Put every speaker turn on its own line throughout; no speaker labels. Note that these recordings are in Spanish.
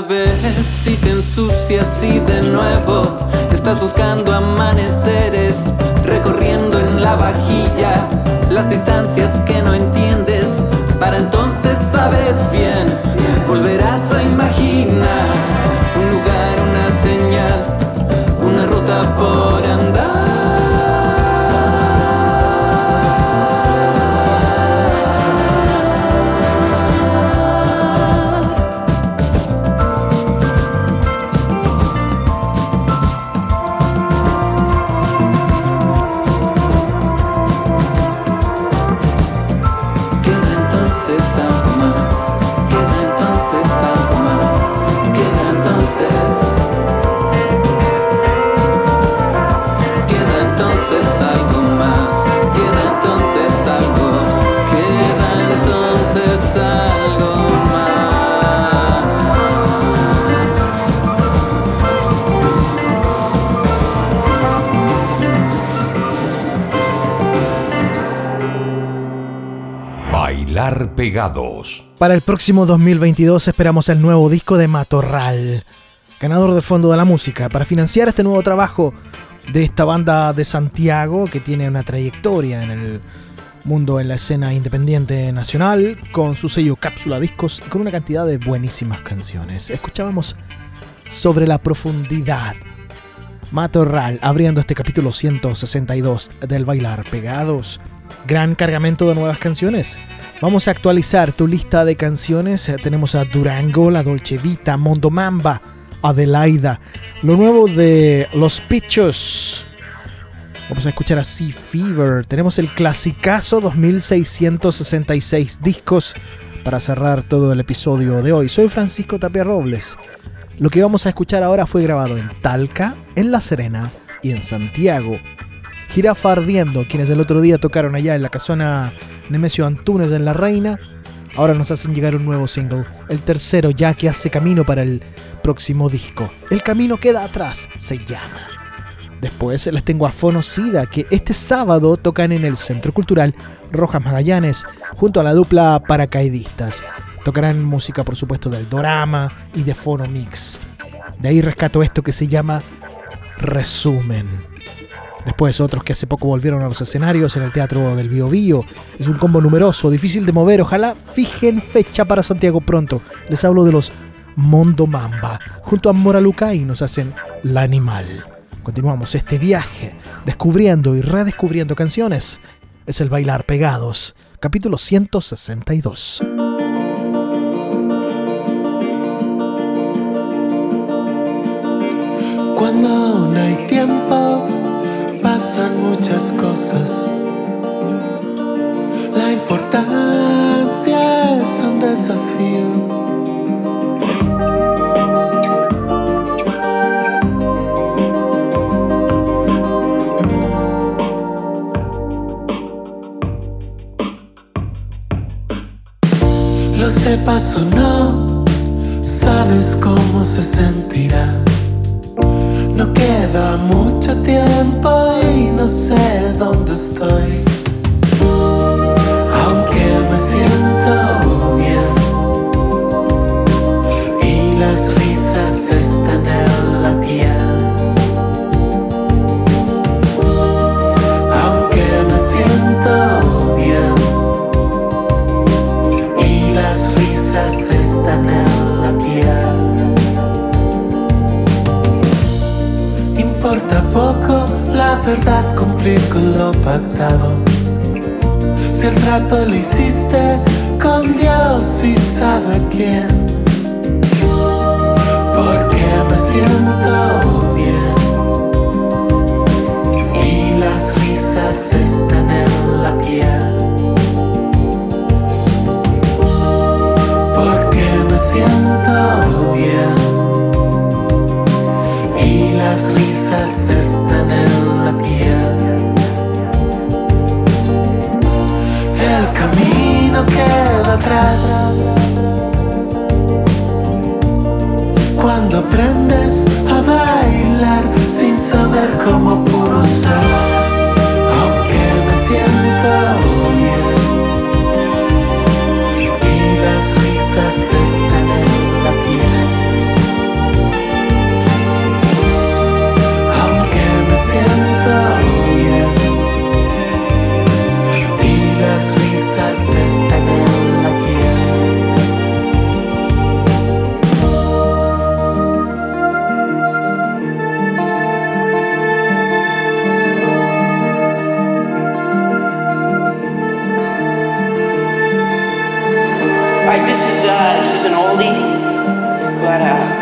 Vez si te ensucias y de nuevo estás buscando amaneceres, recorriendo en la vajilla las distancias que no entiendes. Para entonces sabes bien, volverás a imaginar
Para el próximo 2022 esperamos el nuevo disco de Matorral, ganador del Fondo de la Música, para financiar este nuevo trabajo de esta banda de Santiago que tiene una trayectoria en el mundo en la escena independiente nacional, con su sello Cápsula Discos y con una cantidad de buenísimas canciones. Escuchábamos sobre la profundidad. Matorral abriendo este capítulo 162 del Bailar Pegados. Gran cargamento de nuevas canciones Vamos a actualizar tu lista de canciones. Tenemos a Durango, La Dolce Vita, Mondo Mamba, Adelaida. Lo nuevo de Los Pichos. Vamos a escuchar a Sea Fever. Tenemos el clasicazo 2666 discos para cerrar todo el episodio de hoy. Soy Francisco Tapia Robles. Lo que vamos a escuchar ahora fue grabado en Talca, en La Serena y en Santiago. Jirafa Ardiendo, quienes el otro día tocaron allá en la casona Nemesio Antunes en La Reina, ahora nos hacen llegar un nuevo single, el tercero ya que hace camino para el próximo disco. El camino queda atrás, se llama. Después les tengo a Fonocida, que este sábado tocan en el Centro Cultural Rojas Magallanes, junto a la dupla Paracaidistas. Tocarán música, por supuesto, del Dorama y de Fono Mix. De ahí rescato esto que se llama resumen. Después otros que hace poco volvieron a los escenarios en el Teatro del Bio Bio. Es un combo numeroso, difícil de mover. Ojalá fijen fecha para Santiago pronto. Les hablo de los Mondo Mamba. Junto a Moraluca y nos hacen La Animal. Continuamos este viaje, descubriendo y redescubriendo canciones. Es el Bailar Pegados, capítulo 162.
La importancia es un desafío. Lo sepas o no, sabes cómo se sentirá. No queda mucho tiempo y no sé dónde estoy. Aunque me siento bien y las cumplir con lo pactado. Si el trato lo hiciste con Dios y sabe quién. Porque me siento Cuando aprendes a bailar sin saber cómo pudo
Right, this is uh, this is an oldie, but uh,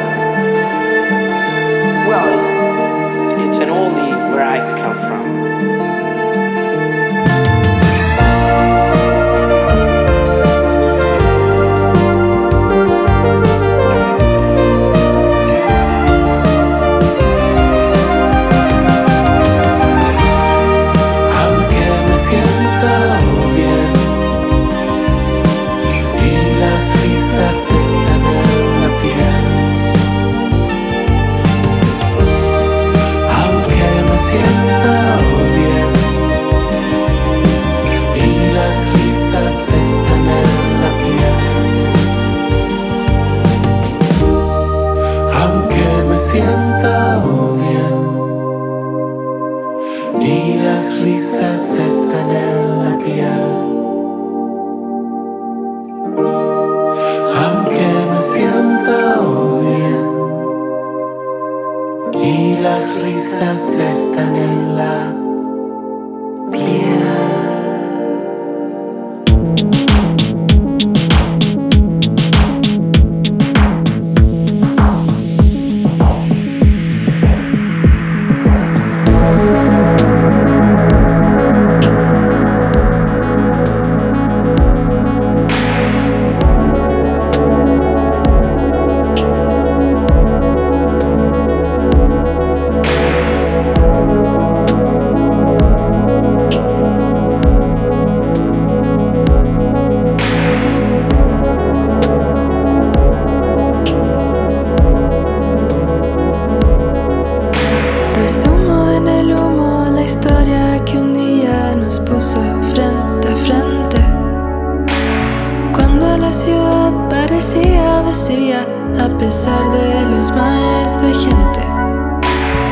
la
ciudad parecía vacía a pesar de los mares de gente.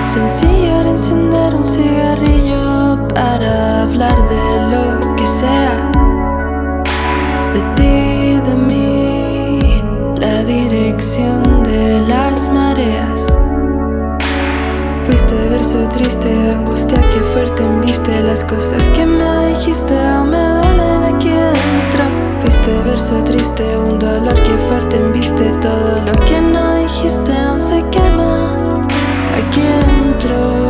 sencillo era encender un cigarrillo para hablar de lo que sea. De ti, de mí, la dirección de las mareas. Fuiste verso triste, angustia que fuerte viste las cosas que me dijiste aún me verso triste, un dolor que fuerte viste todo lo que no dijiste aún se quema aquí adentro.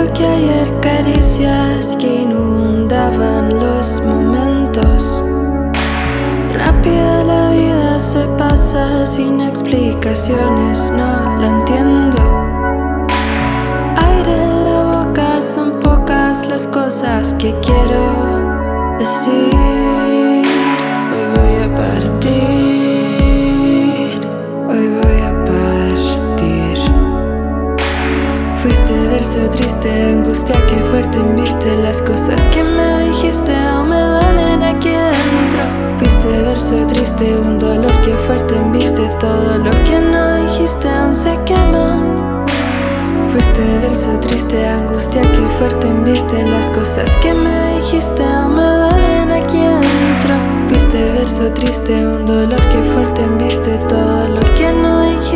Que ayer caricias que inundaban los momentos. Rápida la vida se pasa sin explicaciones, no la entiendo. Aire en la boca son pocas las cosas que quiero decir. Hoy voy a partir, Verso triste, angustia que fuerte viste las cosas que me dijiste aún me duelen aquí dentro. Fuiste verso triste, un dolor que fuerte viste todo lo que no dijiste aún se quema. Fuiste verso triste, angustia que fuerte viste las cosas que me dijiste aún me duelen aquí adentro. Fuiste verso triste, un dolor que fuerte viste todo lo que no dijiste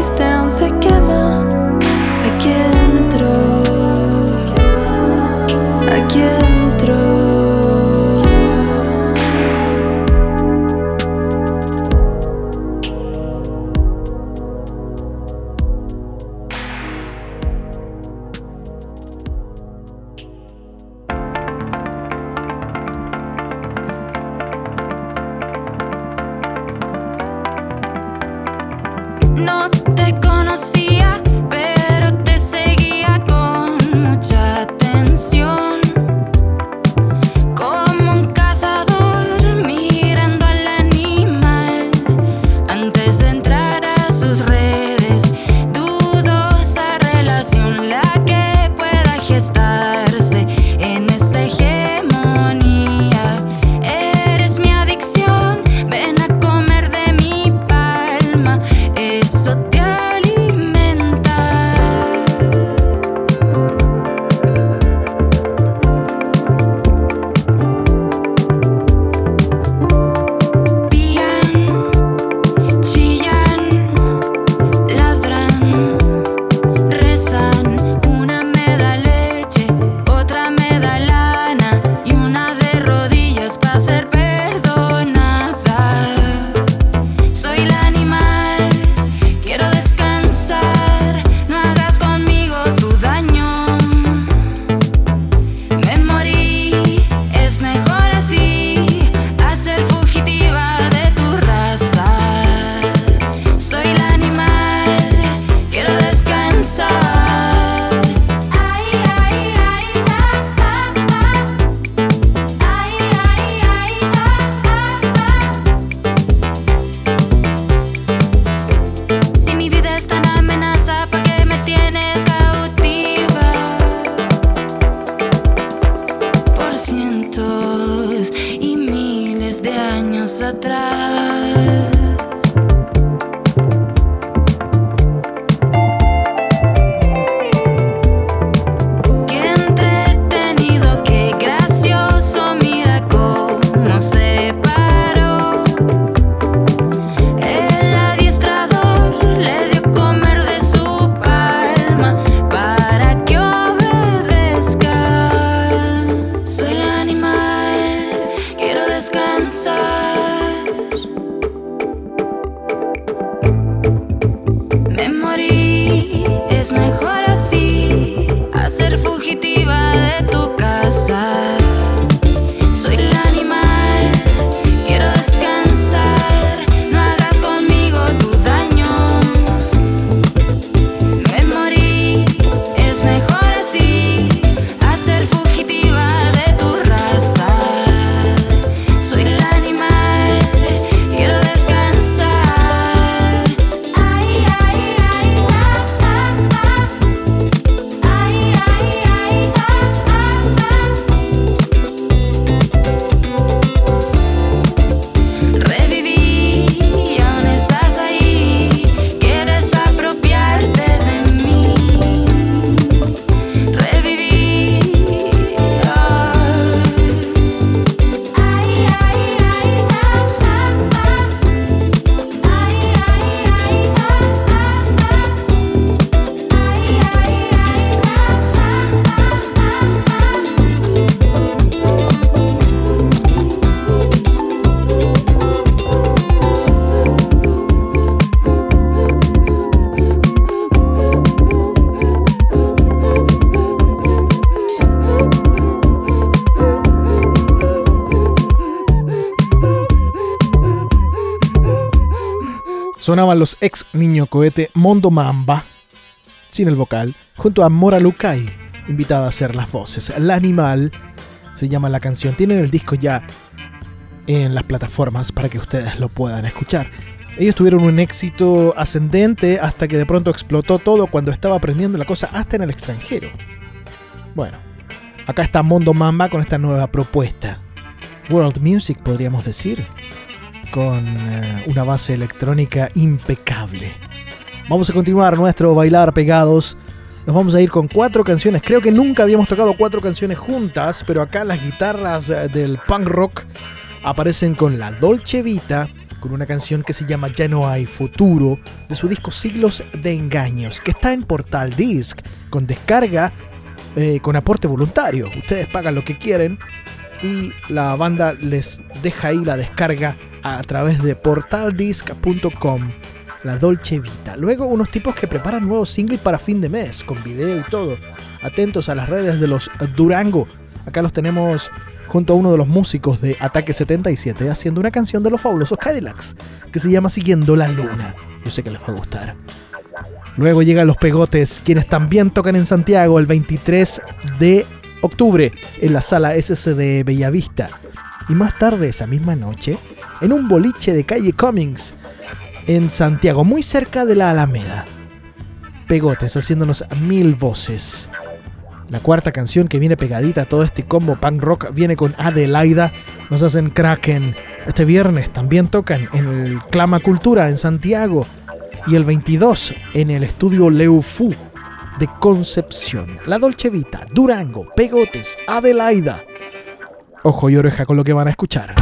Sonaban los ex niño cohete Mondo Mamba, sin el vocal, junto a Mora Lukai, invitada a hacer las voces. La Animal se llama la canción. Tienen el disco ya en las plataformas para que ustedes lo puedan escuchar. Ellos tuvieron un éxito ascendente hasta que de pronto explotó todo cuando estaba aprendiendo la cosa hasta en el extranjero. Bueno, acá está Mondo Mamba con esta nueva propuesta. World Music podríamos decir con eh, una base electrónica impecable. Vamos a continuar nuestro bailar pegados. Nos vamos a ir con cuatro canciones. Creo que nunca habíamos tocado cuatro canciones juntas, pero acá las guitarras eh, del punk rock aparecen con la Dolce Vita, con una canción que se llama Ya no hay futuro, de su disco Siglos de Engaños, que está en Portal Disc, con descarga, eh, con aporte voluntario. Ustedes pagan lo que quieren y la banda les deja ahí la descarga a través de portaldisc.com, la Dolce Vita. Luego unos tipos que preparan nuevos singles para fin de mes, con video y todo. Atentos a las redes de los Durango. Acá los tenemos junto a uno de los músicos de Ataque 77 haciendo una canción de los fabulosos Cadillacs que se llama Siguiendo la Luna. Yo sé que les va a gustar. Luego llegan los Pegotes, quienes también tocan en Santiago el 23 de octubre en la sala SCD Bellavista. Y más tarde esa misma noche en un boliche de calle Cummings, en Santiago, muy cerca de la Alameda. Pegotes haciéndonos mil voces. La cuarta canción que viene pegadita a todo este combo punk rock viene con Adelaida. Nos hacen Kraken. Este viernes también tocan en el Clama Cultura en Santiago. Y el 22 en el estudio Leufu de Concepción. La Dolce Vita, Durango, Pegotes, Adelaida. Ojo y oreja con lo que van a escuchar.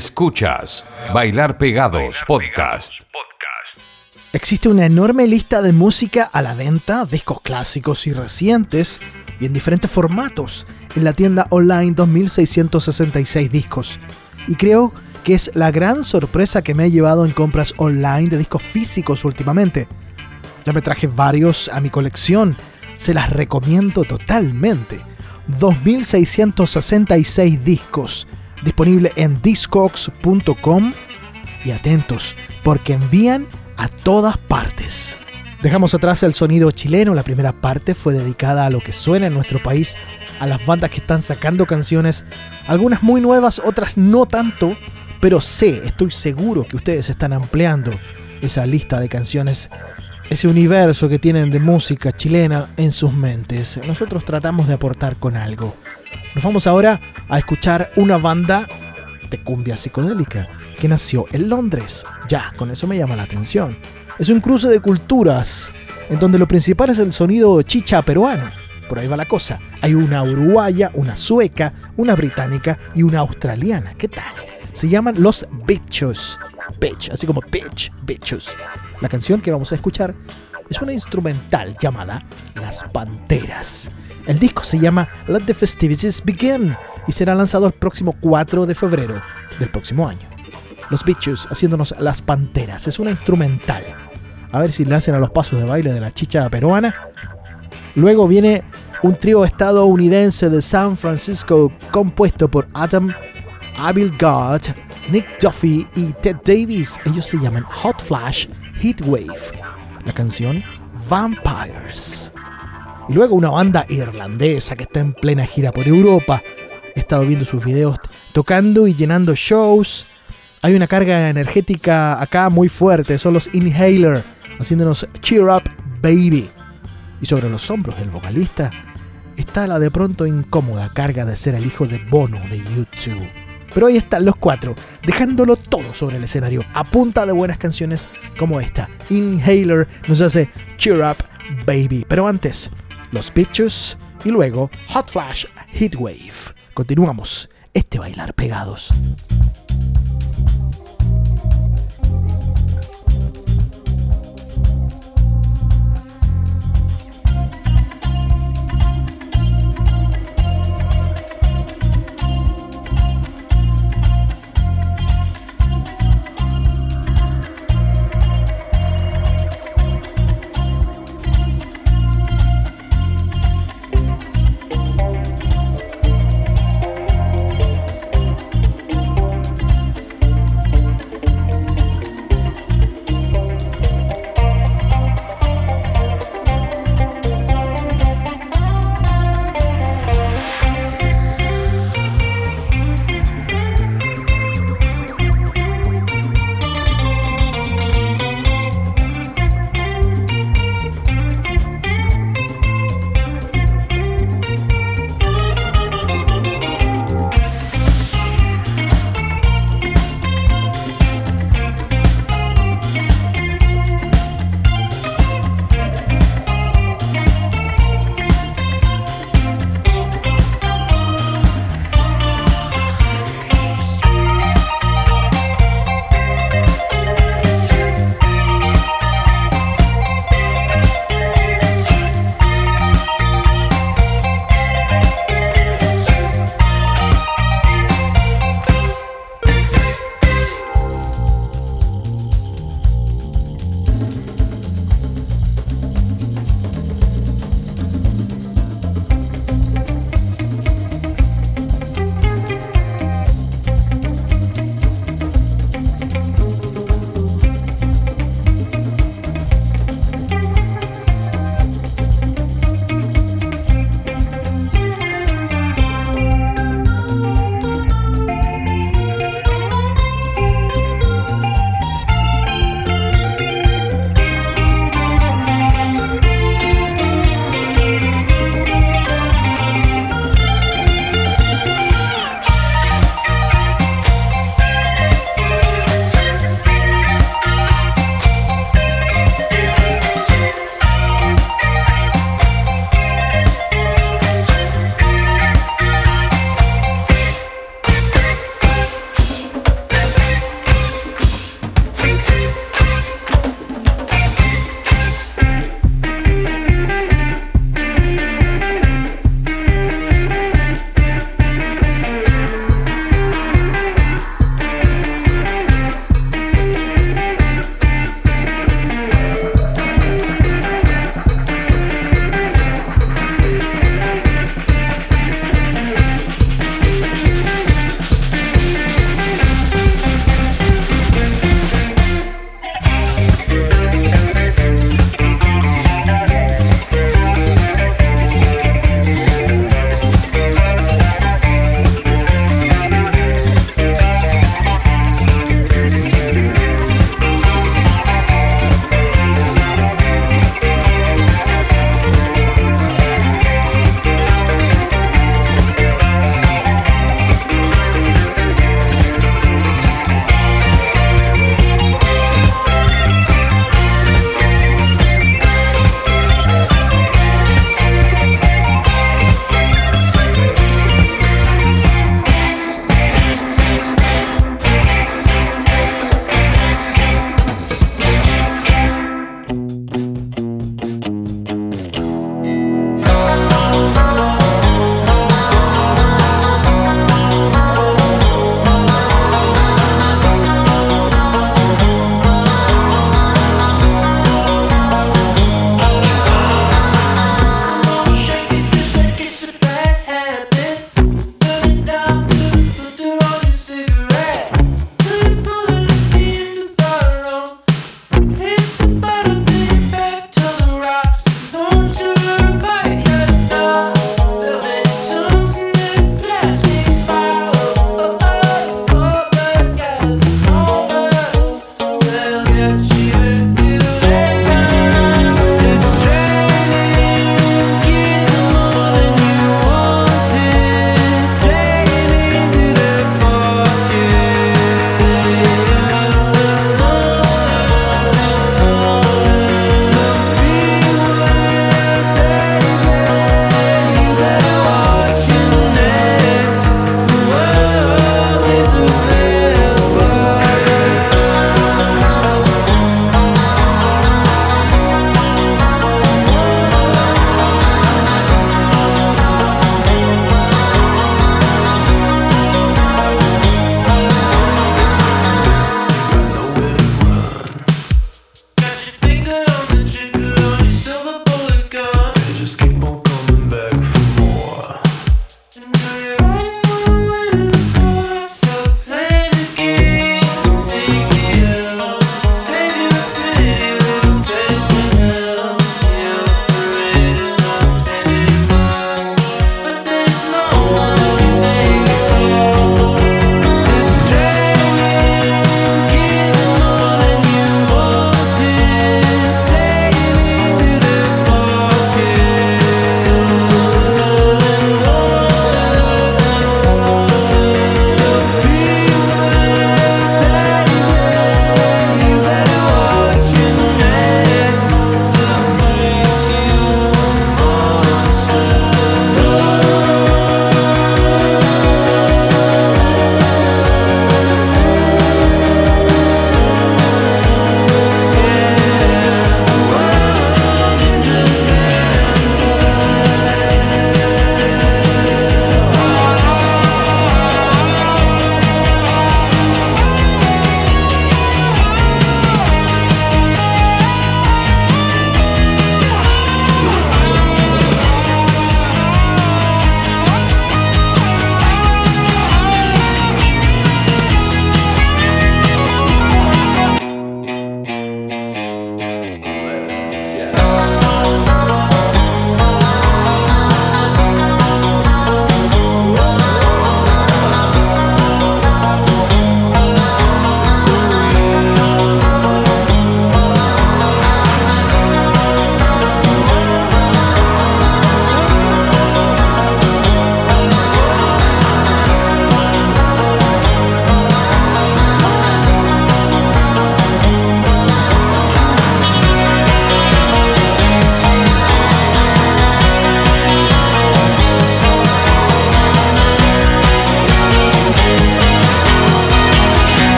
Escuchas Bailar Pegados Podcast.
Existe una enorme lista de música a la venta, discos clásicos y recientes, y en diferentes formatos, en la tienda online 2666 discos. Y creo que es la gran sorpresa que me ha llevado en compras online de discos físicos últimamente. Ya me traje varios a mi colección, se las recomiendo totalmente. 2666 discos, disponible en discogs.com y atentos, porque envían a todas partes. Dejamos atrás el sonido chileno, la primera parte fue dedicada a lo que suena en nuestro país, a las bandas que están sacando canciones, algunas muy nuevas, otras no tanto, pero sé, estoy seguro que ustedes están ampliando esa lista de canciones, ese universo que tienen de música chilena en sus mentes. Nosotros tratamos de aportar con algo. Nos vamos ahora a escuchar una banda de cumbia psicodélica que nació en Londres. Ya, con eso me llama la atención. Es un cruce de culturas, en donde lo principal es el sonido chicha peruano. Por ahí va la cosa. Hay una uruguaya, una sueca, una británica y una australiana. ¿Qué tal? Se llaman Los Bichos. Bitch, así como bitch, bichos. La canción que vamos a escuchar es una instrumental llamada Las Panteras. El disco se llama Let the Festivities Begin y será lanzado el próximo 4 de febrero del próximo año. Los Bichos haciéndonos Las Panteras. Es una instrumental. A ver si le hacen a los pasos de baile de la chicha peruana. Luego viene un trío estadounidense de San Francisco compuesto por Adam Abel God, Nick Duffy y Ted Davis. Ellos se llaman Hot Flash Heatwave. La canción Vampires. Y luego una banda irlandesa que está en plena gira por Europa. He estado viendo sus videos tocando y llenando shows. Hay una carga energética acá muy fuerte. Son los Inhaler haciéndonos Cheer Up Baby. Y sobre los hombros del vocalista está la de pronto incómoda carga de ser el hijo de Bono de YouTube. Pero ahí están los cuatro, dejándolo todo sobre el escenario, a punta de buenas canciones como esta. Inhaler nos hace Cheer Up Baby. Pero antes, los Pictures y luego Hot Flash Heatwave. Continuamos este bailar pegados.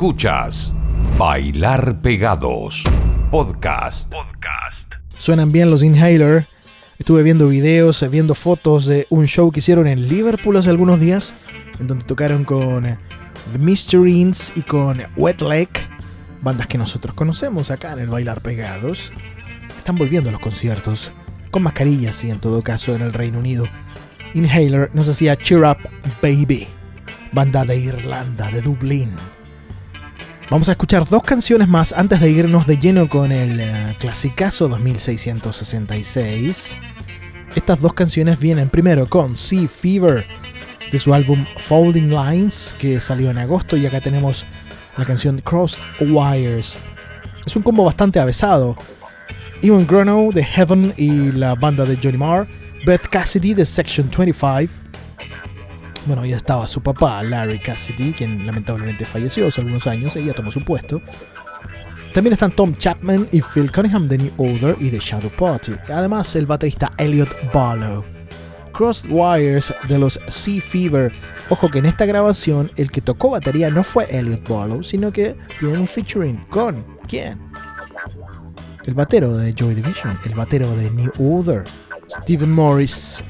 Escuchas Bailar Pegados Podcast.
Suenan bien los Inhaler. Estuve viendo videos, eh, viendo fotos de un show que hicieron en Liverpool hace algunos días, en donde tocaron con eh, The Mysterines y con Wet Leg, bandas que nosotros conocemos acá en el Bailar Pegados. Están volviendo a los conciertos, con mascarillas y en todo caso en el Reino Unido. Inhaler nos hacía Cheer Up Baby, banda de Irlanda, de Dublín. Vamos a escuchar dos canciones más antes de irnos de lleno con el eh, clasicazo 2666. Estas dos canciones vienen primero con Sea Fever de su álbum Folding Lines que salió en agosto y acá tenemos la canción Crossed Wires. Es un combo bastante avesado. Ewan Grono de Heaven y la banda de Johnny Marr, Beth Cassidy de Section 25, bueno, ya estaba su papá, Larry Cassidy, quien lamentablemente falleció hace algunos años, ella tomó su puesto. También están Tom Chapman y Phil Cunningham de New Order y de Shadow Party. Además, el baterista Elliot Barlow. Crossed Wires de los Sea Fever. Ojo que en esta grabación el que tocó batería no fue Elliot Barlow, sino que tienen un featuring con ¿quién? El batero de Joy Division, el batero de New Order, Stephen Morris.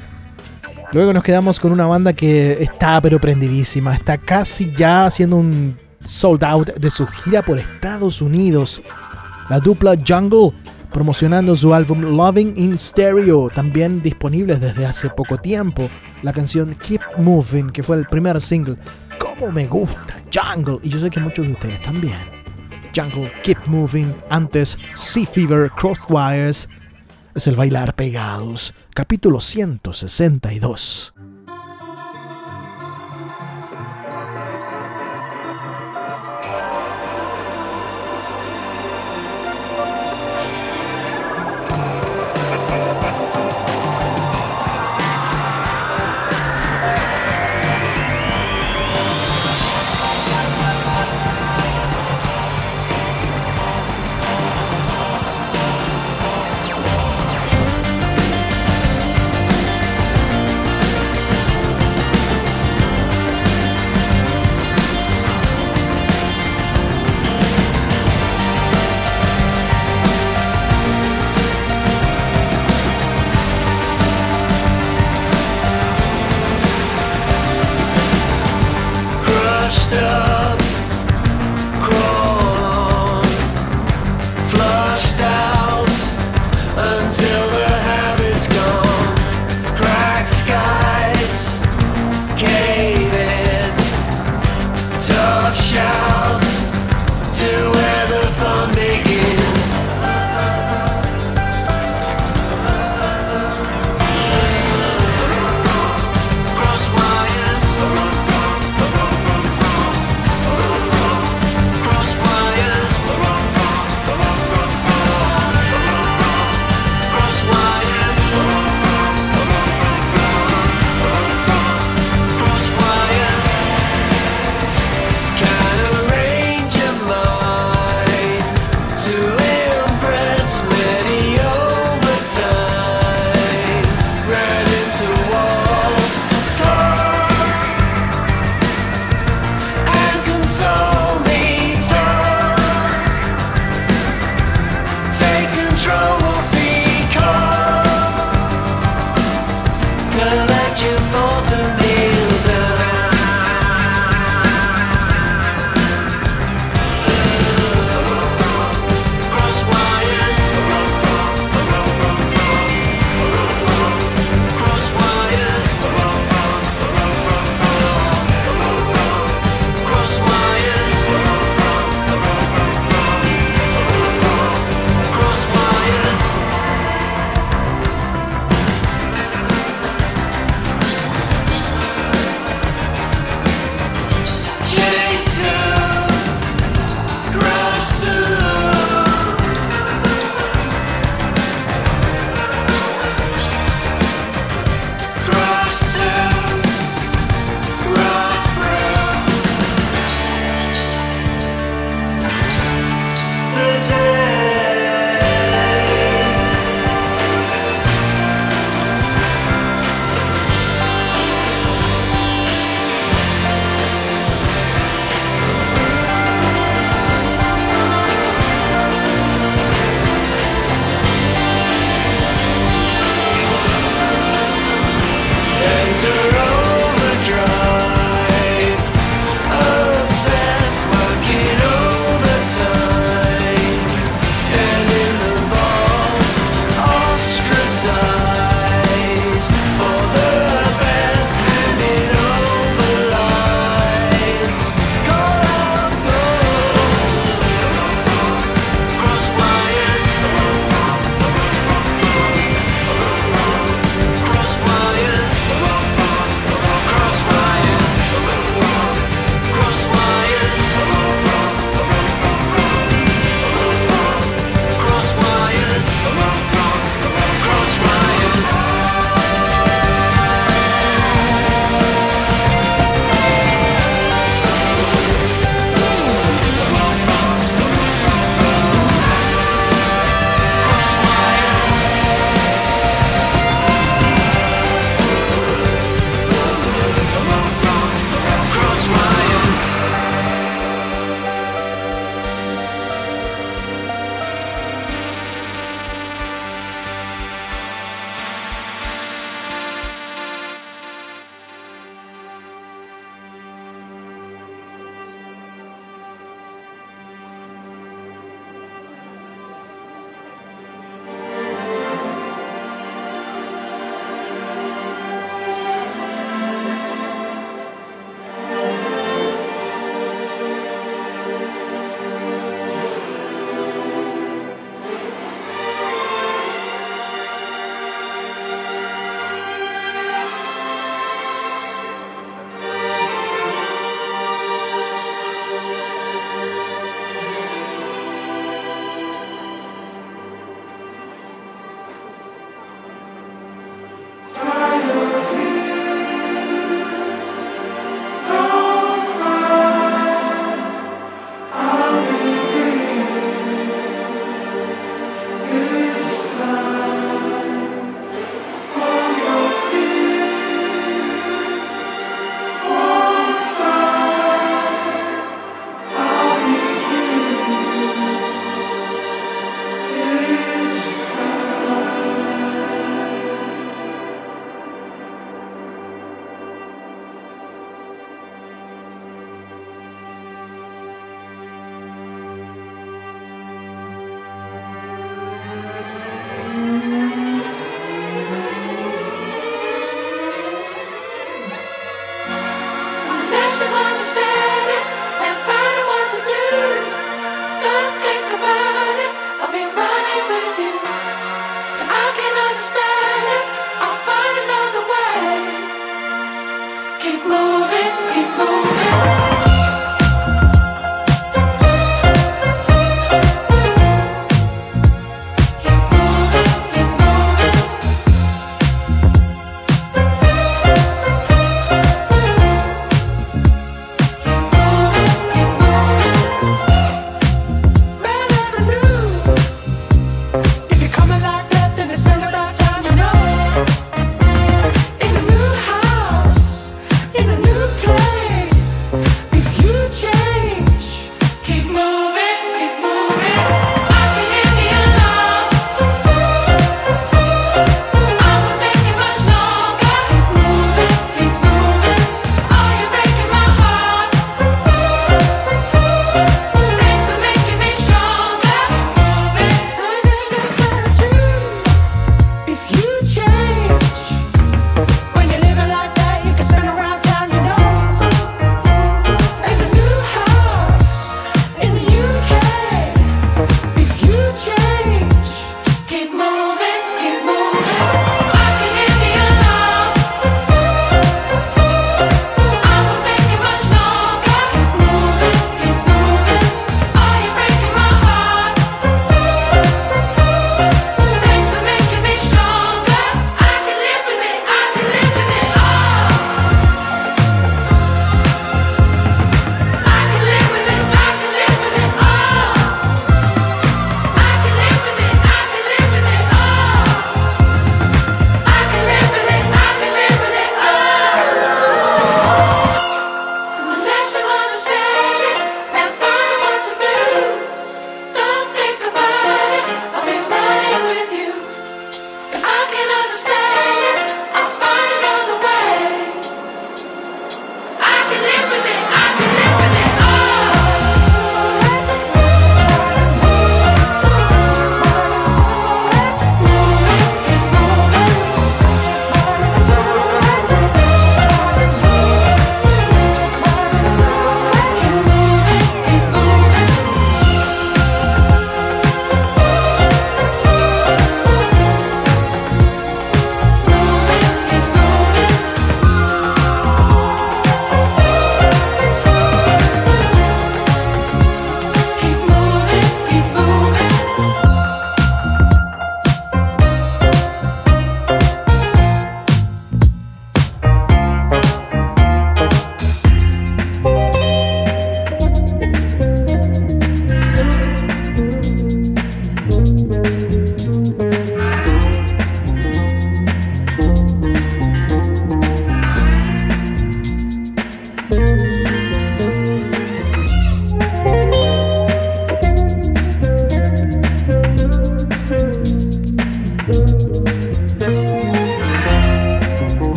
Luego nos quedamos con una banda que está pero prendidísima, está casi ya haciendo un sold out de su gira por Estados Unidos. La dupla Jungle promocionando su álbum Loving in Stereo, también disponible desde hace poco tiempo. La canción Keep Moving, que fue el primer single. Como me gusta Jungle, y yo sé que muchos de ustedes también. Jungle, Keep Moving, antes Sea Fever, Crosswires, es el bailar pegados, capítulo 162.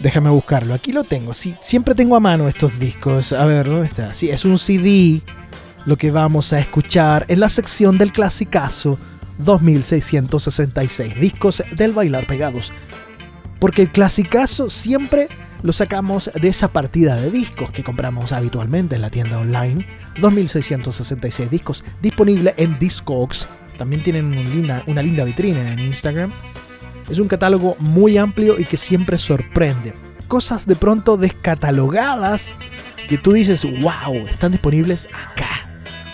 Déjame buscarlo. Aquí lo tengo. Sí, siempre tengo a mano estos discos. A ver, ¿dónde está? Sí, es un CD. Lo que vamos a escuchar en la sección del clasicazo 2666. Discos del Bailar Pegados. Porque el clasicazo siempre lo sacamos de esa partida de discos que compramos habitualmente en la tienda online. 2666 discos disponible en Discogs. También tienen una linda vitrina en Instagram. Es un catálogo muy amplio y que siempre sorprende. Cosas de pronto descatalogadas que tú dices, wow, están disponibles acá.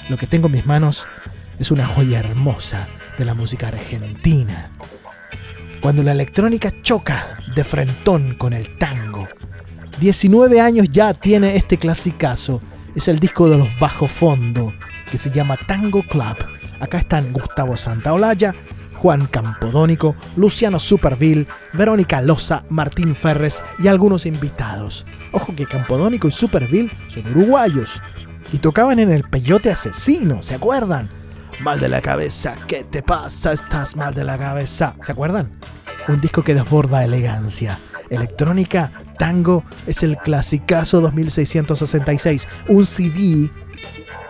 Lo que tengo en mis manos es una joya hermosa de la música argentina. Cuando la electrónica choca de frentón con el tango. 19 años ya tiene este clasicazo. Es el disco de los bajo fondo que se llama Tango Club. Acá están Gustavo Santaolalla, Juan Campodónico, Luciano Superville, Verónica Loza, Martín Ferres y algunos invitados. Ojo que Campodónico y Superville son uruguayos y tocaban en el Peyote Asesino, ¿se acuerdan? Mal de la cabeza, ¿qué te pasa? Estás mal de la cabeza, ¿se acuerdan? Un disco que desborda elegancia. Electrónica, tango, es el clasicazo 2666, un CD,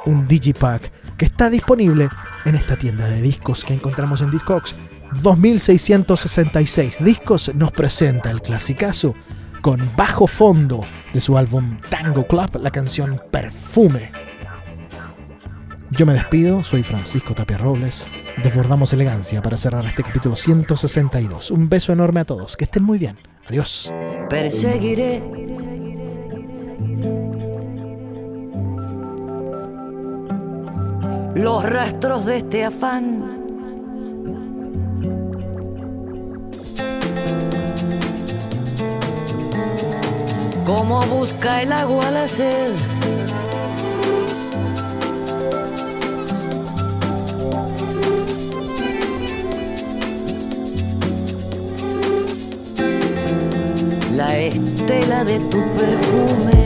un digipack que está disponible en esta tienda de discos que encontramos en Discogs. 2666 discos nos presenta el clasicazo con bajo fondo de su álbum Tango Club, la canción Perfume. Yo me despido, soy Francisco Tapia Robles. Desbordamos elegancia para cerrar este capítulo 162. Un beso enorme a todos, que estén muy bien. Adiós.
Los rastros de este afán. Como busca el agua la sed. La estela de tu perfume.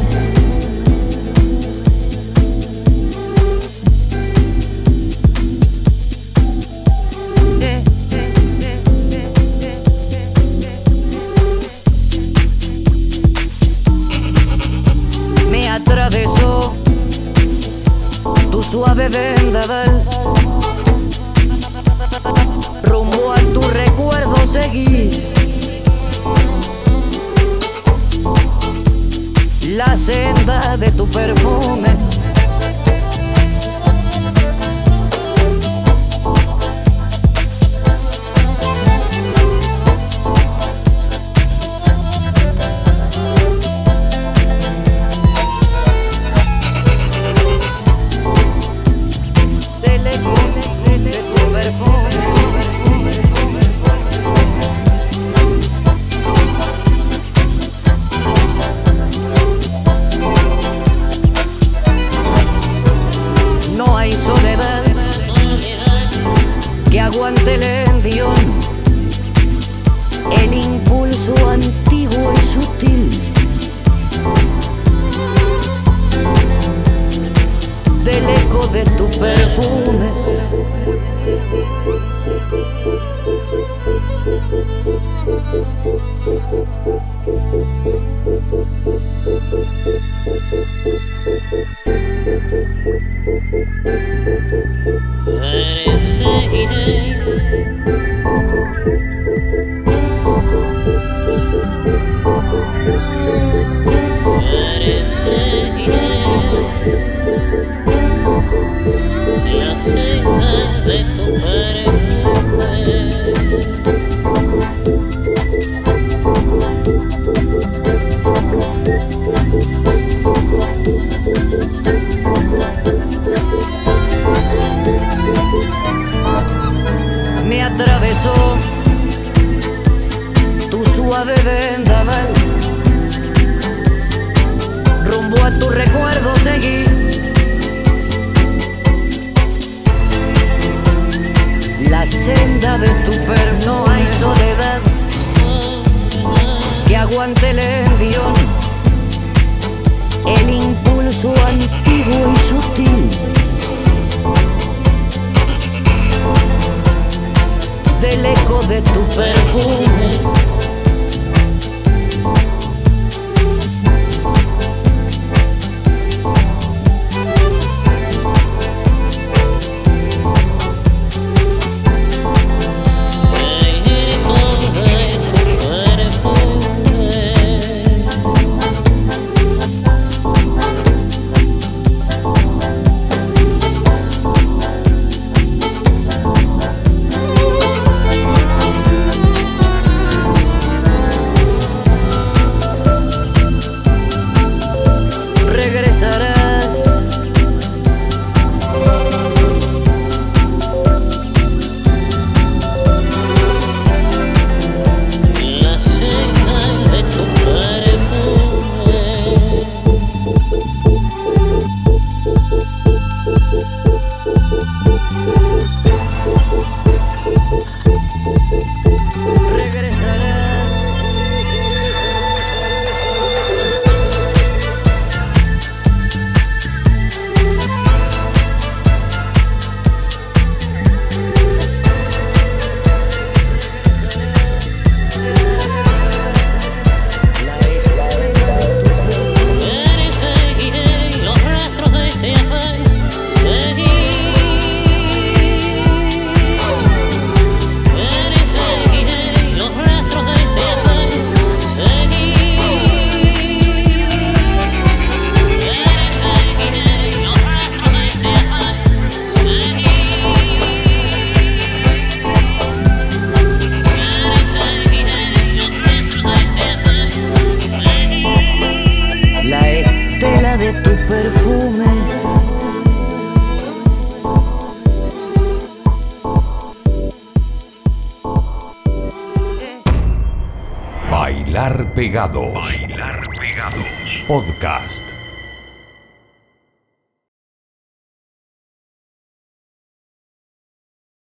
Suave vendaval. Rumbo a tu recuerdo seguí. La senda de tu perfume.